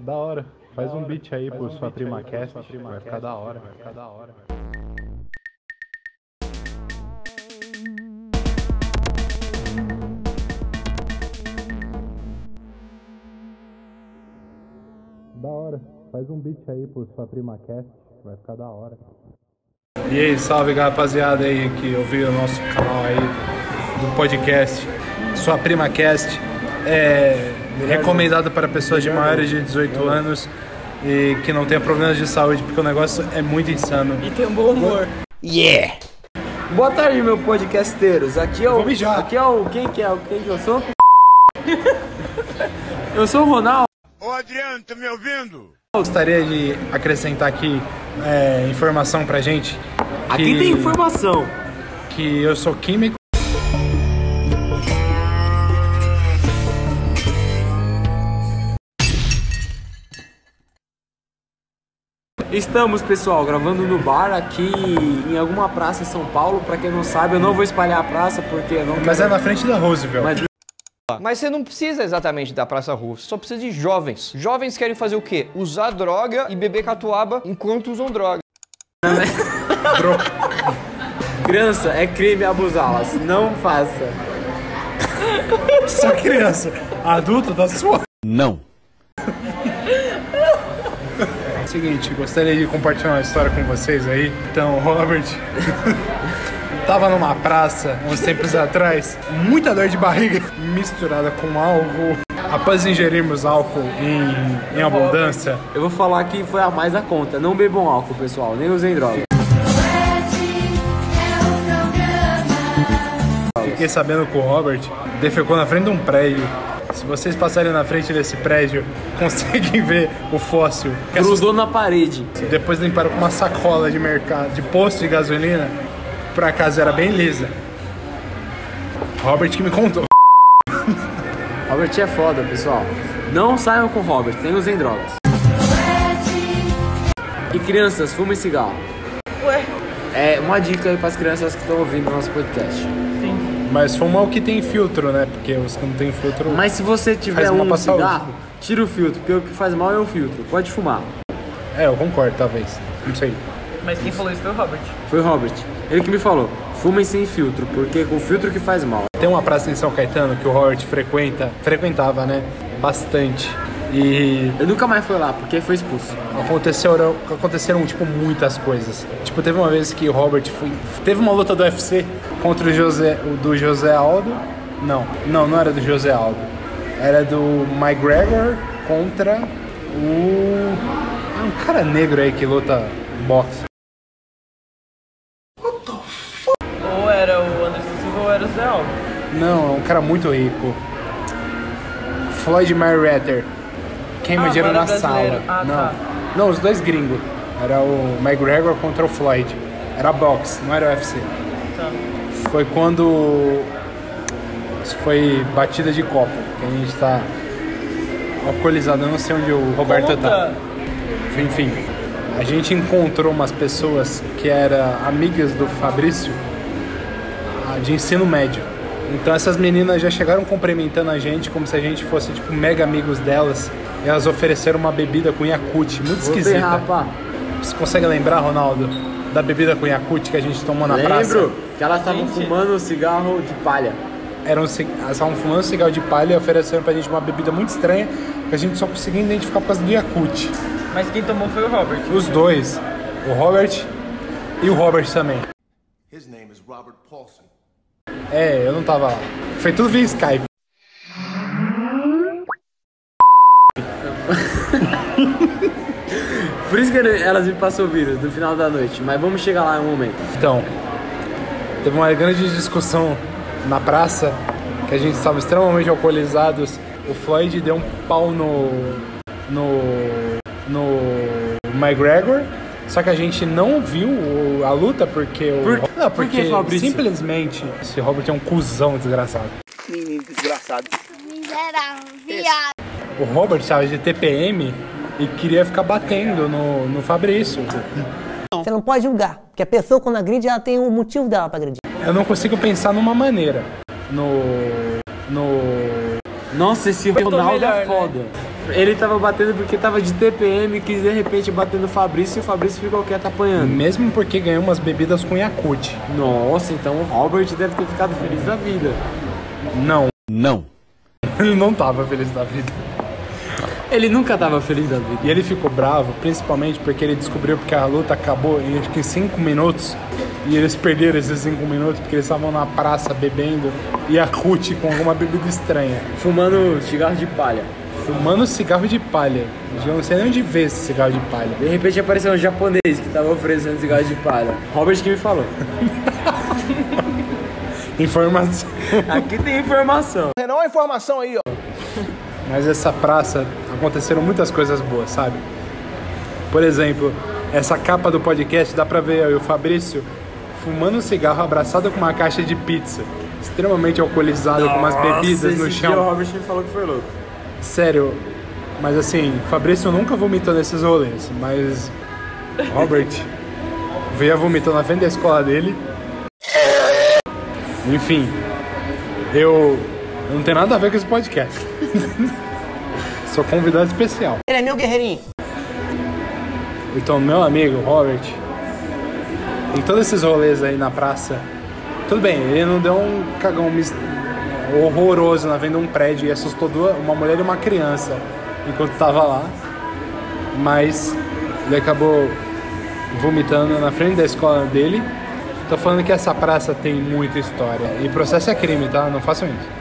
Da hora. Faz um beat aí pro sua prima cast, vai ficar da hora, vai ficar da hora. Da hora. Faz um beat aí pro sua prima cast, vai ficar da hora. E aí, salve rapaziada aí que ouviu o nosso canal aí do podcast Sua Prima Cast. É recomendado para pessoas de maiores de 18 anos e que não tenham problemas de saúde, porque o negócio é muito insano. E tem um bom humor. Yeah! Boa tarde, meu podcasteiros. Aqui é o. Vou mijar. Aqui é o. Quem que é? Quem que eu sou? eu sou o Ronaldo. Ô Adriano, tá me ouvindo? Gostaria de acrescentar aqui é, informação pra gente. Aqui que- tem informação. Que eu sou químico. Estamos, pessoal, gravando no bar aqui em alguma praça em São Paulo. Pra quem não sabe, eu não vou espalhar a praça porque eu não Mas quero- é na frente da Roosevelt. Mas- Mas você não precisa exatamente da Praça Rua, você só precisa de jovens. Jovens querem fazer o quê? Usar droga e beber catuaba enquanto usam droga. Criança, é crime abusá-las. Não faça. Só criança. Adulto tá suave. Não. Seguinte, gostaria de compartilhar uma história com vocês aí. Então, o Robert tava numa praça uns tempos atrás, muita dor de barriga misturada com álcool. Após ingerirmos álcool em, em abundância, Eu vou falar que foi a mais da conta. Não bebam álcool, pessoal. Nem usem droga. fiquei sabendo que o Robert defecou na frente de um prédio. Se vocês passarem na frente desse prédio, conseguem ver o fóssil. Que Grudou na parede. Depois limparam com uma sacola de mercado, de posto de gasolina. Por acaso era bem lisa. Robert que me contou. Robert é foda, pessoal. Não saiam com Robert, nem usem drogas. E crianças, fumem cigarro. Ué? É uma dica aí pras crianças que estão ouvindo o nosso podcast. Mas fuma o que tem filtro, né? Porque os que não tem filtro. Mas se você tiver um cigarro, tira o filtro, porque o que faz mal é o filtro. Pode fumar. É, eu concordo, talvez. Não sei. Mas quem falou isso foi o Robert. Foi o Robert. Ele que me falou. Fumem sem filtro, porque com filtro que faz mal. Tem uma praça em São Caetano que o Robert frequenta, frequentava, né? Bastante. E Eu nunca mais fui lá, porque foi expulso. aconteceram, aconteceram tipo muitas coisas. Tipo, teve uma vez que o Robert foi, teve uma luta do UFC contra o José, o do José Aldo. Não, não, não era do José Aldo. Era do McGregor contra o é um cara negro aí que luta boxe. Ou era o Anderson Silva ou era o Zé Aldo. Não, é um cara muito rico. Floyd Mayweather. Queima Ah, dinheiro na sala. Ah, não. tá. não, os dois gringos. Era o McGregor contra o Floyd. Era boxe, não era UFC. Tá. Foi quando. Isso foi batida de copo. Que a gente tá alcoolizado. Eu não sei onde o Roberto tá. Conta. Enfim, a gente encontrou umas pessoas que eram amigas do Fabrício ah, de ensino médio. Então essas meninas já chegaram cumprimentando a gente como se a gente fosse tipo mega amigos delas. E elas ofereceram uma bebida com Yakut, muito Vou esquisita. berrar, pá. Você consegue lembrar, Ronaldo, da bebida com Yakut que a gente tomou na praça? Lembro que elas estavam fumando cigarro de palha. Eram, elas estavam fumando cigarro de palha e ofereceram pra gente uma bebida muito estranha que a gente só conseguia identificar por causa do Yakut. Mas quem tomou foi o Robert. Os dois, o Robert e o Robert também. His name is Robert Paulson. É, eu não tava lá. Foi tudo via Skype. Isso que elas me passam vírus no final da noite. Mas vamos chegar lá em um momento. Então, teve uma grande discussão na praça que a gente estava extremamente alcoolizados. O Floyd deu um pau no. no. no McGregor. Só que a gente não viu a luta porque o. Por- não, por que, porque simplesmente esse Robert é um cuzão desgraçado. Menino desgraçado. Miserável, viado. O Robert estava de TPM e queria ficar batendo no, no Fabrício. Você não pode julgar, porque a pessoa quando agride, ela tem um motivo dela pra agredir. Eu não consigo pensar numa maneira. No. No. Nossa, esse Ronaldo melhor, é né? foda. Ele tava batendo porque tava de TPM, quis de repente bater no Fabrício e o Fabrício ficou quieto apanhando. Mesmo porque ganhou umas bebidas com Yakult. Nossa, então o Robert deve ter ficado feliz da vida. Não, Não. ele não tava feliz da vida. Ele nunca tava feliz da vida. E ele ficou bravo, principalmente porque ele descobriu que a luta acabou em acho que 5 minutos. E eles perderam esses 5 minutos porque eles estavam na praça bebendo Yakult com alguma bebida estranha. Fumando cigarro de palha. Fumando cigarro de palha. Eu não sei nem onde ver esse cigarro de palha. De repente apareceu um japonês que tava oferecendo cigarro de palha. Robert que me falou. Informação. Aqui tem informação. Renan, uma informação aí, ó. Mas essa praça aconteceram muitas coisas boas, sabe? Por exemplo, essa capa do podcast dá pra ver eu e o Fabrício fumando um cigarro abraçado com uma caixa de pizza, extremamente alcoolizado com umas bebidas no esse Dia o chão. Robert me falou que foi louco. Sério, mas assim, Fabrício nunca vomitou nesses rolês, mas Robert veio a vomitar na frente da escola dele. Enfim, eu, eu não tenho nada a ver com esse podcast. Sou convidado especial. Ele é meu guerreirinho. Então, meu amigo Robert, em todos esses rolês aí na praça, tudo bem, ele não deu um cagão horroroso na venda de um prédio e assustou duas, uma mulher e uma criança enquanto tava lá, mas ele acabou vomitando na frente da escola dele. Tô falando que essa praça tem muita história. E processo é crime, tá? Não façam isso.